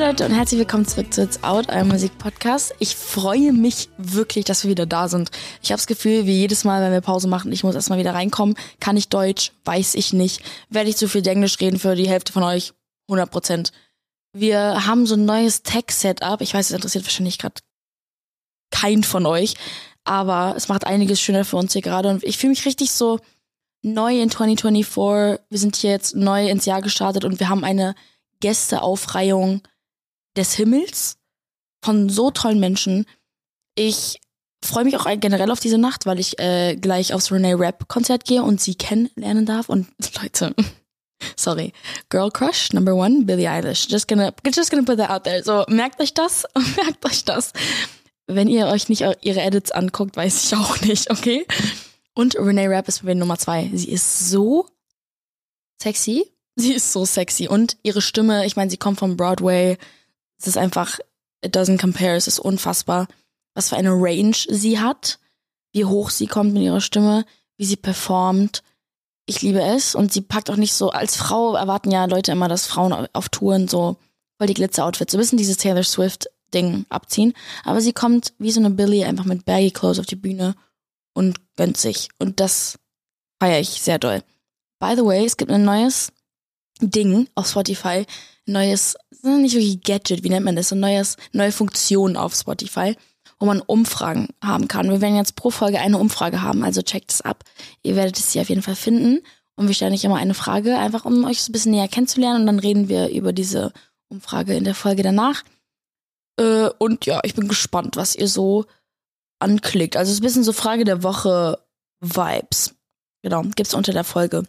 Leute und herzlich willkommen zurück zu It's Out, eurem Musikpodcast. Ich freue mich wirklich, dass wir wieder da sind. Ich habe das Gefühl, wie jedes Mal, wenn wir Pause machen, ich muss erstmal wieder reinkommen. Kann ich Deutsch? Weiß ich nicht. Werde ich zu viel Englisch reden für die Hälfte von euch? 100 Prozent. Wir haben so ein neues Tech-Setup. Ich weiß, es interessiert wahrscheinlich gerade kein von euch, aber es macht einiges schöner für uns hier gerade und ich fühle mich richtig so neu in 2024. Wir sind hier jetzt neu ins Jahr gestartet und wir haben eine Gästeaufreihung des Himmels von so tollen Menschen. Ich freue mich auch generell auf diese Nacht, weil ich äh, gleich aufs Renee Rap Konzert gehe und sie kennenlernen darf. Und Leute, sorry, Girl Crush Number One, Billie Eilish. Just gonna, just gonna put that out there. So merkt euch das, merkt euch das. Wenn ihr euch nicht ihre Edits anguckt, weiß ich auch nicht, okay? Und Renee Rapp ist bei mir Nummer zwei. Sie ist so sexy. Sie ist so sexy. Und ihre Stimme, ich meine, sie kommt vom Broadway. Es ist einfach, it doesn't compare. Es ist unfassbar, was für eine Range sie hat, wie hoch sie kommt mit ihrer Stimme, wie sie performt. Ich liebe es. Und sie packt auch nicht so, als Frau erwarten ja Leute immer, dass Frauen auf Touren so voll die Glitzer-Outfits, so ein bisschen dieses Taylor Swift-Ding abziehen. Aber sie kommt wie so eine Billy einfach mit baggy Clothes auf die Bühne und gönnt sich. Und das feiere ich sehr doll. By the way, es gibt ein neues Ding auf Spotify, neues, nicht wirklich Gadget, wie nennt man das, ein neues, neue Funktion auf Spotify, wo man Umfragen haben kann. Wir werden jetzt pro Folge eine Umfrage haben, also checkt es ab. Ihr werdet es hier auf jeden Fall finden. Und wir stellen euch immer eine Frage, einfach um euch so ein bisschen näher kennenzulernen. Und dann reden wir über diese Umfrage in der Folge danach. Äh, und ja, ich bin gespannt, was ihr so anklickt. Also es ist ein bisschen so Frage der Woche Vibes. Genau, gibt's unter der Folge.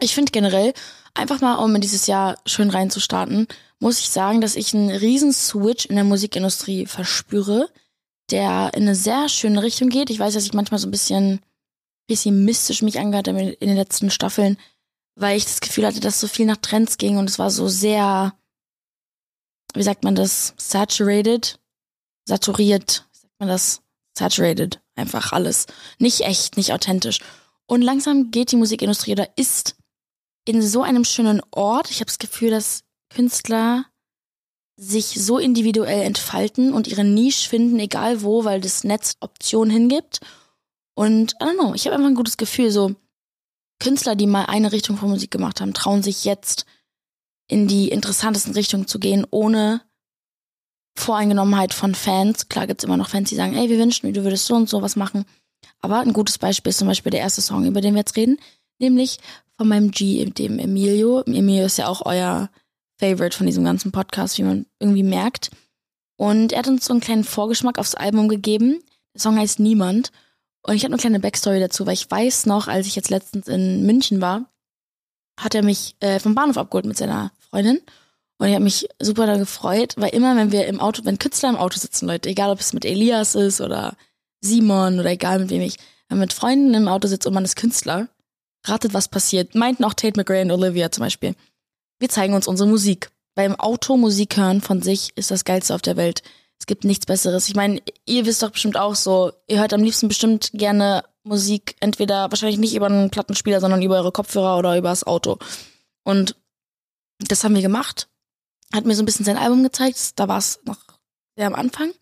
Ich finde generell, einfach mal, um in dieses Jahr schön reinzustarten, muss ich sagen, dass ich einen riesen Switch in der Musikindustrie verspüre, der in eine sehr schöne Richtung geht. Ich weiß, dass ich manchmal so ein bisschen pessimistisch mich angehört habe in den letzten Staffeln, weil ich das Gefühl hatte, dass so viel nach Trends ging und es war so sehr, wie sagt man das, saturated, saturiert, wie sagt man das, saturated, einfach alles. Nicht echt, nicht authentisch. Und langsam geht die Musikindustrie oder ist in so einem schönen Ort. Ich habe das Gefühl, dass Künstler sich so individuell entfalten und ihre Nische finden, egal wo, weil das Netz Optionen hingibt. Und I don't know, ich habe einfach ein gutes Gefühl, so Künstler, die mal eine Richtung von Musik gemacht haben, trauen sich jetzt in die interessantesten Richtungen zu gehen, ohne Voreingenommenheit von Fans. Klar gibt's immer noch Fans, die sagen, ey, wir wünschen, du würdest so und so was machen. Aber ein gutes Beispiel ist zum Beispiel der erste Song, über den wir jetzt reden, nämlich von meinem G, dem Emilio. Emilio ist ja auch euer Favorite von diesem ganzen Podcast, wie man irgendwie merkt. Und er hat uns so einen kleinen Vorgeschmack aufs Album gegeben. Der Song heißt Niemand. Und ich habe eine kleine Backstory dazu, weil ich weiß noch, als ich jetzt letztens in München war, hat er mich äh, vom Bahnhof abgeholt mit seiner Freundin. Und ich habe mich super da gefreut, weil immer, wenn wir im Auto, wenn Künstler im Auto sitzen, Leute, egal ob es mit Elias ist oder Simon oder egal mit wem ich, wenn man mit Freunden im Auto sitzt und man ist Künstler, ratet, was passiert. Meinten auch Tate McRae und Olivia zum Beispiel. Wir zeigen uns unsere Musik. Weil im Auto Musik hören von sich ist das Geilste auf der Welt. Es gibt nichts Besseres. Ich meine, ihr wisst doch bestimmt auch so, ihr hört am liebsten bestimmt gerne Musik, entweder wahrscheinlich nicht über einen Plattenspieler, sondern über eure Kopfhörer oder über das Auto. Und das haben wir gemacht hat mir so ein bisschen sein Album gezeigt. Da war es noch sehr am Anfang.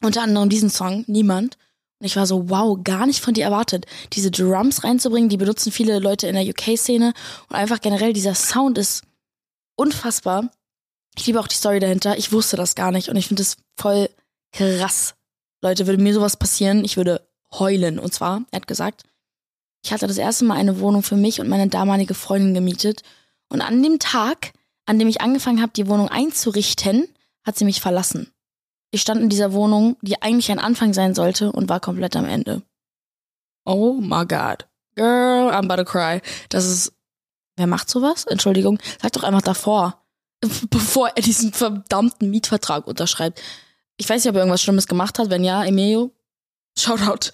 Unter anderem diesen Song, Niemand. Und ich war so, wow, gar nicht von dir erwartet, diese Drums reinzubringen. Die benutzen viele Leute in der UK-Szene. Und einfach generell, dieser Sound ist unfassbar. Ich liebe auch die Story dahinter. Ich wusste das gar nicht. Und ich finde es voll krass. Leute, würde mir sowas passieren, ich würde heulen. Und zwar, er hat gesagt, ich hatte das erste Mal eine Wohnung für mich und meine damalige Freundin gemietet. Und an dem Tag an dem ich angefangen habe, die Wohnung einzurichten, hat sie mich verlassen. Ich stand in dieser Wohnung, die eigentlich ein Anfang sein sollte und war komplett am Ende. Oh my God. Girl, I'm about to cry. Das ist. Wer macht sowas? Entschuldigung. Sag doch einfach davor. Bevor er diesen verdammten Mietvertrag unterschreibt. Ich weiß nicht, ob er irgendwas Schlimmes gemacht hat. Wenn ja, Emilio, Shoutout.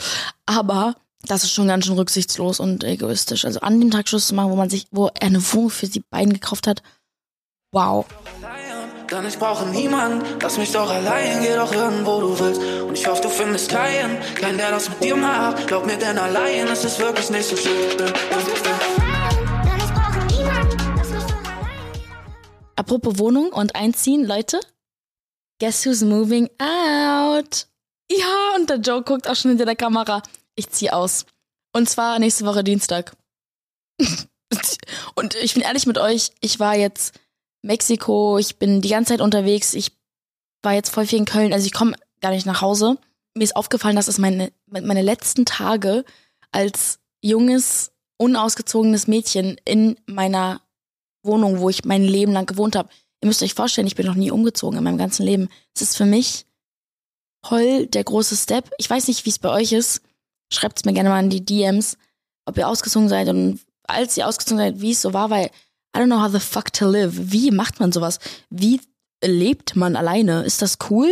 Aber das ist schon ganz schön rücksichtslos und egoistisch. Also an dem Tag Schluss zu machen, wo man sich, wo er eine Wohnung für sie beiden gekauft hat, Wow. Denn ich brauche niemanden, lass mich doch allein, geh doch irgendwo du willst. Und ich hoffe, du findest keinen, keinen, der das mit dir macht. Glaub mir, denn allein ist es wirklich nicht so schön. Apropos Wohnung und Einziehen, Leute. Guess who's moving out? Ja, und der Joe guckt auch schon hinter der Kamera. Ich zieh aus. Und zwar nächste Woche Dienstag. und ich bin ehrlich mit euch, ich war jetzt Mexiko, ich bin die ganze Zeit unterwegs, ich war jetzt voll viel in Köln, also ich komme gar nicht nach Hause. Mir ist aufgefallen, dass es meine, meine letzten Tage als junges, unausgezogenes Mädchen in meiner Wohnung, wo ich mein Leben lang gewohnt habe. Ihr müsst euch vorstellen, ich bin noch nie umgezogen in meinem ganzen Leben. Es ist für mich voll der große Step. Ich weiß nicht, wie es bei euch ist. Schreibt es mir gerne mal in die DMs, ob ihr ausgezogen seid und als ihr ausgezogen seid, wie es so war, weil I don't know how the fuck to live. Wie macht man sowas? Wie lebt man alleine? Ist das cool?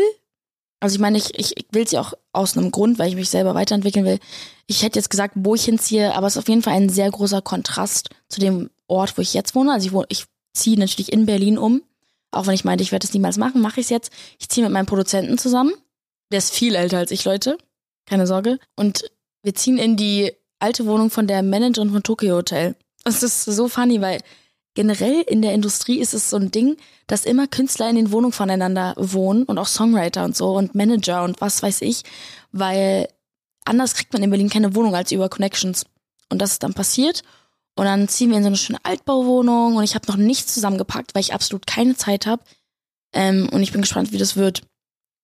Also ich meine, ich, ich, ich will es ja auch aus einem Grund, weil ich mich selber weiterentwickeln will. Ich hätte jetzt gesagt, wo ich hinziehe, aber es ist auf jeden Fall ein sehr großer Kontrast zu dem Ort, wo ich jetzt wohne. Also ich, wohne, ich ziehe natürlich in Berlin um. Auch wenn ich meinte, ich werde es niemals machen, mache ich es jetzt. Ich ziehe mit meinem Produzenten zusammen. Der ist viel älter als ich, Leute. Keine Sorge. Und wir ziehen in die alte Wohnung von der Managerin von Tokyo Hotel. Das ist so funny, weil generell in der Industrie ist es so ein Ding, dass immer Künstler in den Wohnungen voneinander wohnen und auch Songwriter und so und Manager und was weiß ich, weil anders kriegt man in Berlin keine Wohnung als über Connections. Und das ist dann passiert. Und dann ziehen wir in so eine schöne Altbauwohnung und ich habe noch nichts zusammengepackt, weil ich absolut keine Zeit habe. Ähm, und ich bin gespannt, wie das wird.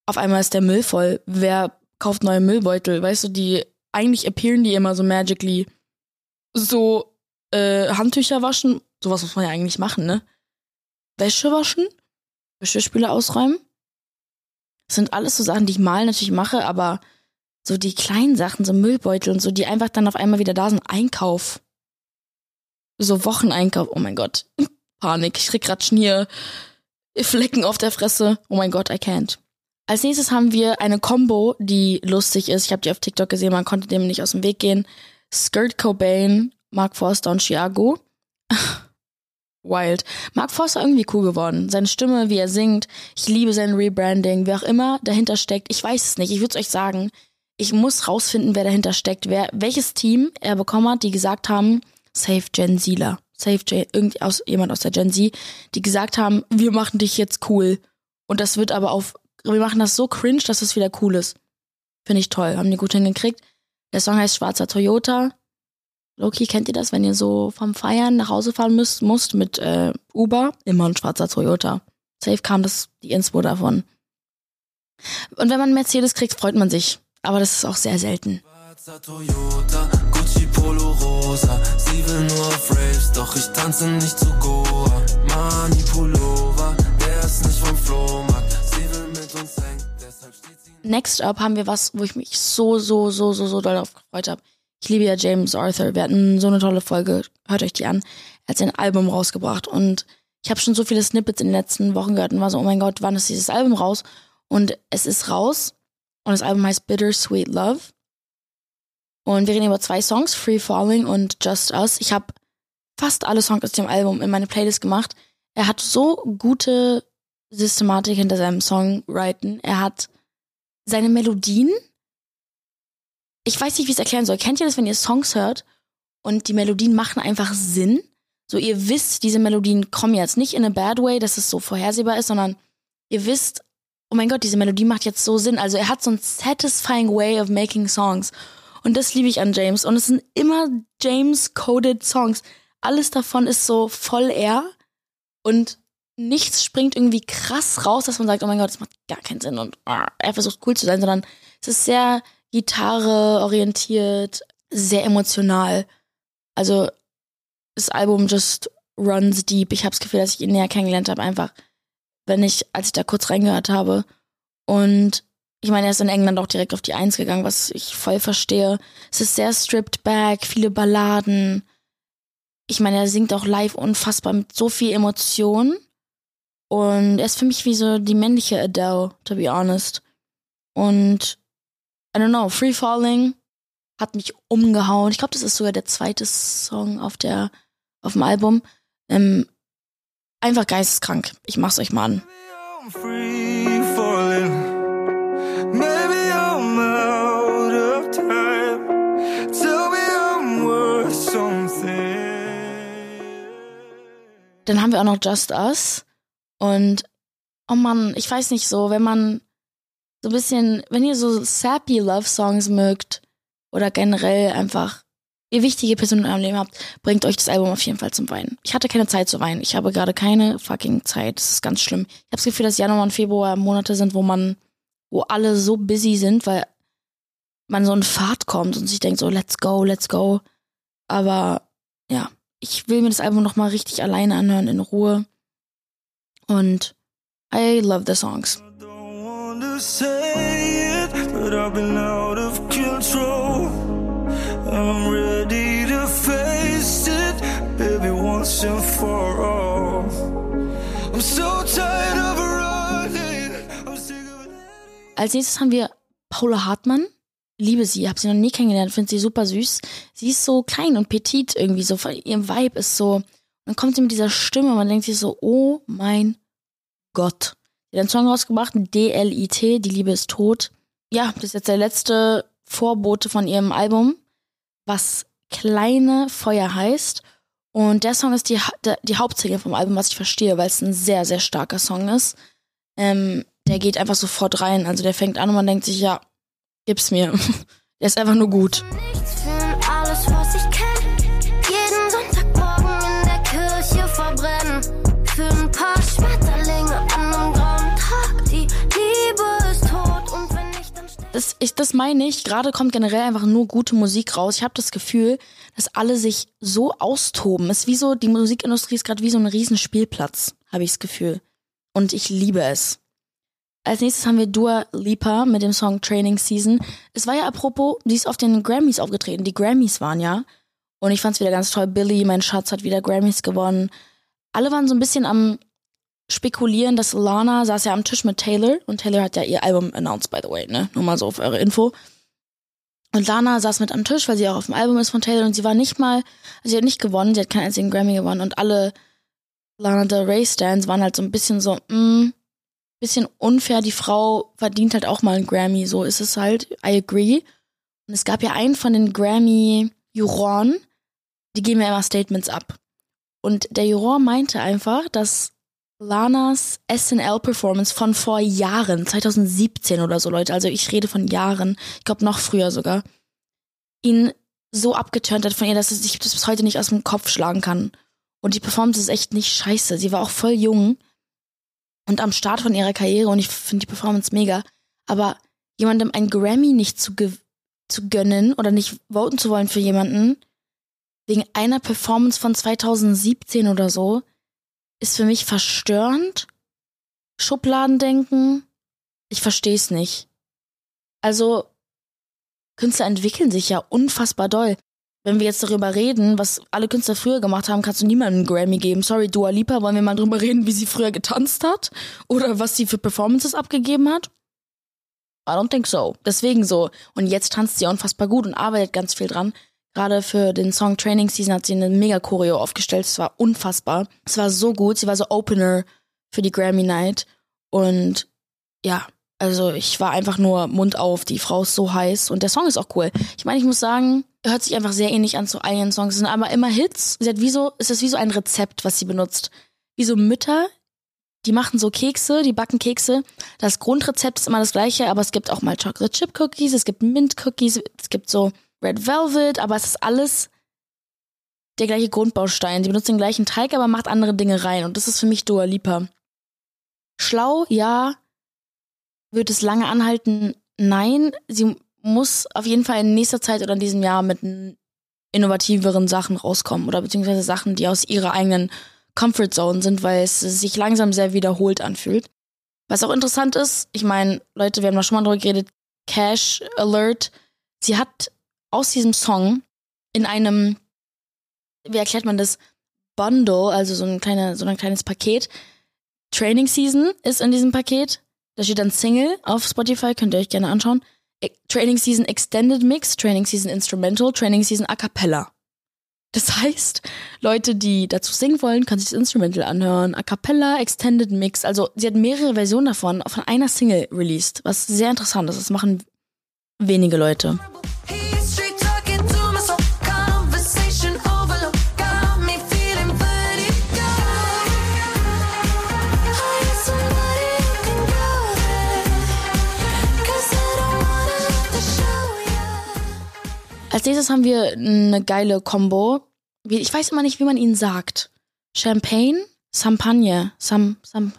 Auf einmal ist der Müll voll. Wer kauft neue Müllbeutel? Weißt du, die eigentlich appearen die immer so magically. So äh, Handtücher waschen, sowas muss man ja eigentlich machen, ne? Wäsche waschen, Geschirrspüler ausräumen. Das sind alles so Sachen, die ich mal natürlich mache, aber so die kleinen Sachen, so Müllbeutel und so, die einfach dann auf einmal wieder da sind. Einkauf so Wocheneinkauf. Oh mein Gott. Panik. Ich krieg grad Schnier. Flecken auf der Fresse. Oh mein Gott, I can't. Als nächstes haben wir eine Combo, die lustig ist. Ich habe die auf TikTok gesehen, man konnte dem nicht aus dem Weg gehen. Skirt Cobain, Mark Forster und Chiago. Wild. Mark Forster irgendwie cool geworden. Seine Stimme, wie er singt. Ich liebe sein Rebranding. Wer auch immer dahinter steckt. Ich weiß es nicht. Ich würde es euch sagen. Ich muss rausfinden, wer dahinter steckt. Wer, welches Team er bekommen hat, die gesagt haben, Save Gen Zler, Save Gen, irgend aus, jemand aus der Gen Z, die gesagt haben, wir machen dich jetzt cool. Und das wird aber auf, wir machen das so cringe, dass es wieder cool ist. Finde ich toll, haben die gut hingekriegt. Der Song heißt Schwarzer Toyota. Loki, kennt ihr das, wenn ihr so vom Feiern nach Hause fahren müsst, musst mit äh, Uber? Immer ein schwarzer Toyota. Safe kam das die Inspo davon. Und wenn man Mercedes kriegt, freut man sich. Aber das ist auch sehr selten. Schwarzer Toyota, Gucci Polo Rosa. Sie will nur auf Raves, doch ich tanze nicht zu Goa. Mani Pullover, der ist nicht vom Flohmarkt. Sie will mit uns hängen, deshalb steht sie. Next up haben wir was, wo ich mich so, so, so, so, so doll auf gefreut habe. Ich liebe ja James Arthur. Wir hatten so eine tolle Folge. Hört euch die an. Er hat sein Album rausgebracht und ich habe schon so viele Snippets in den letzten Wochen gehört und war so, oh mein Gott, wann ist dieses Album raus? Und es ist raus und das Album heißt Bittersweet Love. Und wir reden über zwei Songs, Free Falling und Just Us. Ich habe fast alle Songs aus dem Album in meine Playlist gemacht. Er hat so gute Systematik hinter seinem Songwriten. Er hat seine Melodien. Ich weiß nicht, wie ich es erklären soll. Kennt ihr das, wenn ihr Songs hört und die Melodien machen einfach Sinn? So, ihr wisst, diese Melodien kommen jetzt nicht in a bad way, dass es so vorhersehbar ist, sondern ihr wisst, oh mein Gott, diese Melodie macht jetzt so Sinn. Also er hat so ein satisfying way of making songs. Und das liebe ich an James. Und es sind immer James-coded Songs. Alles davon ist so voll er. Und nichts springt irgendwie krass raus, dass man sagt, oh mein Gott, das macht gar keinen Sinn und oh, er versucht cool zu sein, sondern es ist sehr Gitarre orientiert, sehr emotional. Also das Album just runs deep. Ich habe das Gefühl, dass ich ihn näher kennengelernt habe, einfach, wenn ich, als ich da kurz reingehört habe. Und ich meine, er ist in England auch direkt auf die Eins gegangen, was ich voll verstehe. Es ist sehr stripped back, viele Balladen. Ich meine, er singt auch live unfassbar mit so viel Emotion. Und er ist für mich wie so die männliche Adele, to be honest. Und I don't know, Free Falling hat mich umgehauen. Ich glaube, das ist sogar der zweite Song auf der auf dem Album. Ähm, einfach geisteskrank. Ich mach's euch mal an. Free falling. Dann haben wir auch noch Just Us. Und, oh Mann, ich weiß nicht so, wenn man so ein bisschen, wenn ihr so sappy Love Songs mögt oder generell einfach ihr wichtige Person in eurem Leben habt, bringt euch das Album auf jeden Fall zum Weinen. Ich hatte keine Zeit zu weinen. Ich habe gerade keine fucking Zeit. Das ist ganz schlimm. Ich habe das Gefühl, dass Januar und Februar Monate sind, wo man, wo alle so busy sind, weil man so in Fahrt kommt und sich denkt so, let's go, let's go. Aber ja, ich will mir das Album nochmal richtig alleine anhören, in Ruhe. Und I love the songs. Say it, but I've been out of control. I'm ready to face it, baby, once and for all. I'm so tired of running. I'm sick of Als nächstes haben wir Paula Hartmann. Liebe sie, habe sie noch nie kennengelernt, finde sie super süß. Sie ist so klein und petit irgendwie, so ihr Vibe ist so. Dann kommt sie mit dieser Stimme und man denkt sich so, oh mein Gott. Hat einen Song rausgebracht, D-L-I-T, Die Liebe ist tot. Ja, das ist jetzt der letzte Vorbote von ihrem Album, was Kleine Feuer heißt. Und der Song ist die, die Hauptsingle vom Album, was ich verstehe, weil es ein sehr, sehr starker Song ist. Ähm, der geht einfach sofort rein. Also der fängt an und man denkt sich, ja, gib's mir. der ist einfach nur gut. Nichts das, ich, das meine ich. Gerade kommt generell einfach nur gute Musik raus. Ich habe das Gefühl, dass alle sich so austoben. Es ist wie so, die Musikindustrie ist gerade wie so ein Riesenspielplatz, habe ich das Gefühl. Und ich liebe es. Als nächstes haben wir Dua Lipa mit dem Song Training Season. Es war ja apropos, die ist auf den Grammys aufgetreten. Die Grammys waren ja. Und ich fand's wieder ganz toll. Billy, mein Schatz, hat wieder Grammys gewonnen. Alle waren so ein bisschen am spekulieren, dass Lana saß ja am Tisch mit Taylor und Taylor hat ja ihr Album announced, by the way, ne? Nur mal so für eure Info. Und Lana saß mit am Tisch, weil sie auch auf dem Album ist von Taylor und sie war nicht mal, also sie hat nicht gewonnen, sie hat keinen einzigen Grammy gewonnen und alle Lana Del Rey Stands waren halt so ein bisschen so, mh, mm, bisschen unfair. Die Frau verdient halt auch mal einen Grammy. So ist es halt. I agree. Und es gab ja einen von den Grammy-Juroren, die geben ja immer Statements ab. Und der Juror meinte einfach, dass Lanas SNL-Performance von vor Jahren, 2017 oder so, Leute, also ich rede von Jahren, ich glaube noch früher sogar, ihn so abgeturnt hat von ihr, dass sich das bis heute nicht aus dem Kopf schlagen kann. Und die Performance ist echt nicht scheiße. Sie war auch voll jung und am Start von ihrer Karriere und ich finde die Performance mega. Aber jemandem ein Grammy nicht zu, zu gönnen oder nicht voten zu wollen für jemanden, wegen einer Performance von 2017 oder so, ist für mich verstörend. Schubladendenken. Ich verstehe es nicht. Also, Künstler entwickeln sich ja unfassbar doll wenn wir jetzt darüber reden, was alle Künstler früher gemacht haben, kannst du niemandem einen Grammy geben. Sorry, Dua Lipa, wollen wir mal drüber reden, wie sie früher getanzt hat? Oder was sie für Performances abgegeben hat? I don't think so. Deswegen so. Und jetzt tanzt sie unfassbar gut und arbeitet ganz viel dran. Gerade für den Song Training Season hat sie eine mega Choreo aufgestellt. Es war unfassbar. Es war so gut. Sie war so Opener für die Grammy Night. Und ja, also ich war einfach nur Mund auf. Die Frau ist so heiß. Und der Song ist auch cool. Ich meine, ich muss sagen, hört sich einfach sehr ähnlich an zu ihren Songs. Es sind aber immer Hits. Sie hat wie so, es ist wie so ein Rezept, was sie benutzt. Wie so Mütter, die machen so Kekse, die backen Kekse. Das Grundrezept ist immer das gleiche, aber es gibt auch mal Chocolate Chip Cookies, es gibt Mint Cookies, es gibt so Red Velvet, aber es ist alles der gleiche Grundbaustein. Sie benutzt den gleichen Teig, aber macht andere Dinge rein. Und das ist für mich Dua Lipa. Schlau, ja. Wird es lange anhalten? Nein. Sie muss auf jeden Fall in nächster Zeit oder in diesem Jahr mit innovativeren Sachen rauskommen oder beziehungsweise Sachen, die aus ihrer eigenen Comfort Zone sind, weil es sich langsam sehr wiederholt anfühlt. Was auch interessant ist, ich meine, Leute, wir haben da schon mal drüber geredet, Cash Alert, sie hat aus diesem Song in einem, wie erklärt man das, Bundle, also so ein, kleine, so ein kleines Paket, Training Season ist in diesem Paket. Da steht dann Single auf Spotify, könnt ihr euch gerne anschauen. Training Season Extended Mix, Training Season Instrumental, Training Season A Cappella. Das heißt, Leute, die dazu singen wollen, können sich das Instrumental anhören. A Cappella, Extended Mix. Also sie hat mehrere Versionen davon von einer Single released, was sehr interessant ist. Das machen wenige Leute. Als nächstes haben wir eine geile Combo. Ich weiß immer nicht, wie man ihn sagt. Champagne? Champagne. Sam, Sam,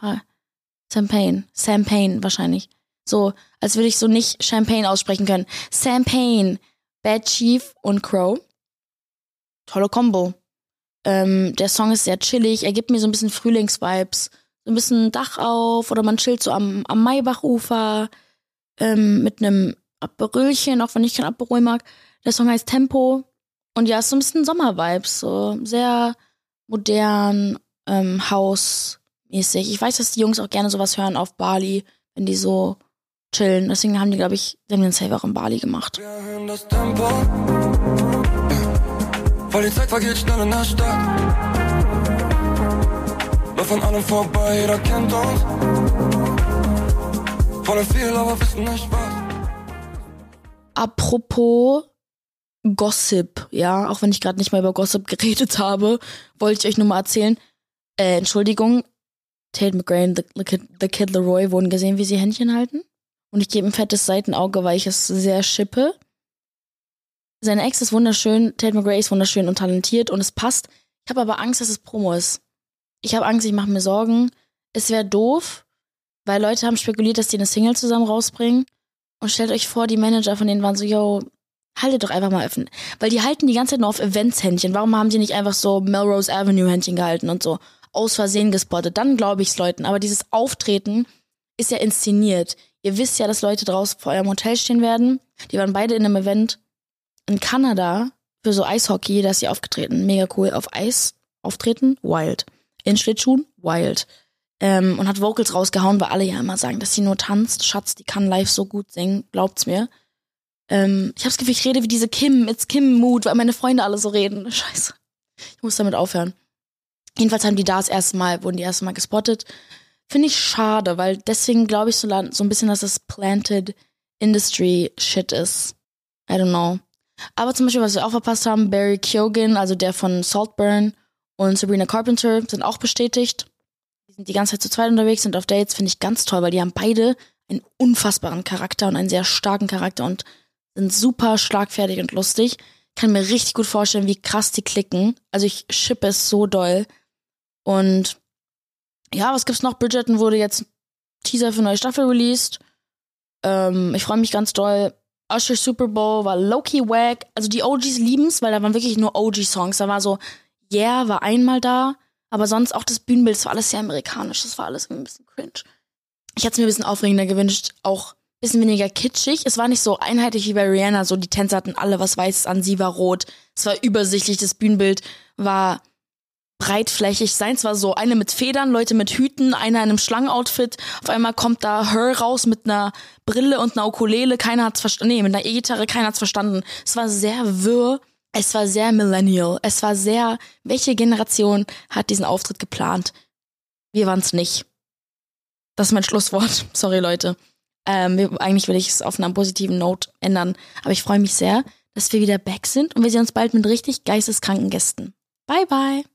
Champagne. Champagne wahrscheinlich. So, als würde ich so nicht Champagne aussprechen können. Champagne. Bad Chief und Crow. Tolle Combo. Ähm, der Song ist sehr chillig. Er gibt mir so ein bisschen Frühlingsvibes. So ein bisschen Dach auf oder man chillt so am, am Maybachufer ähm, mit einem Aperölchen, auch wenn ich kein Aperol mag. Der Song heißt Tempo. Und ja, ist so ein bisschen Sommervibes. So sehr modern, ähm, hausmäßig. Ich weiß, dass die Jungs auch gerne sowas hören auf Bali, wenn die so chillen. Deswegen haben die, glaube ich, die haben den Save auch in Bali gemacht. Wir hören das Tempo. Weil die Zeit vergeht schnell in der Stadt. Lauf an allem vorbei, jeder kennt uns. Wollen viel, aber wissen nicht was. Apropos Gossip, ja, auch wenn ich gerade nicht mal über Gossip geredet habe, wollte ich euch nur mal erzählen. Äh, Entschuldigung, Tate McRae und The, Kid, The Kid Leroy wurden gesehen, wie sie Händchen halten. Und ich gebe ein fettes Seitenauge, weil ich es sehr schippe. Seine Ex ist wunderschön, Tate McRae ist wunderschön und talentiert und es passt. Ich habe aber Angst, dass es Promo ist. Ich habe Angst, ich mache mir Sorgen. Es wäre doof, weil Leute haben spekuliert, dass die eine Single zusammen rausbringen. Und stellt euch vor, die Manager von denen waren so, yo, haltet doch einfach mal öffnen. Weil die halten die ganze Zeit nur auf Events-Händchen. Warum haben die nicht einfach so Melrose Avenue-Händchen gehalten und so aus Versehen gespottet? Dann glaube ich's Leuten. Aber dieses Auftreten ist ja inszeniert. Ihr wisst ja, dass Leute draußen vor eurem Hotel stehen werden. Die waren beide in einem Event in Kanada für so Eishockey, da ist sie aufgetreten. Mega cool. Auf Eis auftreten, wild. In Schlittschuhen, wild. Ähm, und hat Vocals rausgehauen, weil alle ja immer sagen, dass sie nur tanzt. Schatz, die kann live so gut singen, glaubt's mir. Ähm, ich hab's Gefühl, ich rede wie diese Kim, it's Kim Mood, weil meine Freunde alle so reden. Scheiße. Ich muss damit aufhören. Jedenfalls haben die da das erste Mal, wurden die erste Mal gespottet. Finde ich schade, weil deswegen glaube ich so, so ein bisschen, dass das Planted Industry Shit ist. I don't know. Aber zum Beispiel, was wir auch verpasst haben, Barry Keoghan, also der von Saltburn und Sabrina Carpenter sind auch bestätigt. Die sind die ganze Zeit zu zweit unterwegs, sind auf Dates, finde ich ganz toll, weil die haben beide einen unfassbaren Charakter und einen sehr starken Charakter und sind super schlagfertig und lustig. Kann mir richtig gut vorstellen, wie krass die klicken. Also ich shippe es so doll. Und ja, was gibt's noch? Bridgerton wurde jetzt Teaser für neue Staffel released. Ähm, ich freue mich ganz doll. Usher Super Bowl war Loki Wack. Also die OGs lieben's, weil da waren wirklich nur OG-Songs. Da war so, Yeah war einmal da, aber sonst auch das Bühnenbild, das war alles sehr amerikanisch. Das war alles ein bisschen cringe. Ich hätte es mir ein bisschen aufregender gewünscht, auch bisschen weniger kitschig. Es war nicht so einheitlich wie bei Rihanna, so die Tänzer hatten alle was Weißes an, sie war rot. Es war übersichtlich, das Bühnenbild war breitflächig sein. Zwar so eine mit Federn, Leute mit Hüten, einer in einem Schlangenoutfit. Auf einmal kommt da Her raus mit einer Brille und einer Ukulele. Keiner hat's verstanden. Nee, mit einer E-Gitarre, keiner hat's verstanden. Es war sehr wirr. Es war sehr millennial. Es war sehr, welche Generation hat diesen Auftritt geplant? Wir waren's nicht. Das ist mein Schlusswort. Sorry, Leute. Ähm, eigentlich will ich es auf einer positiven Note ändern. Aber ich freue mich sehr, dass wir wieder back sind und wir sehen uns bald mit richtig geisteskranken Gästen. Bye, bye.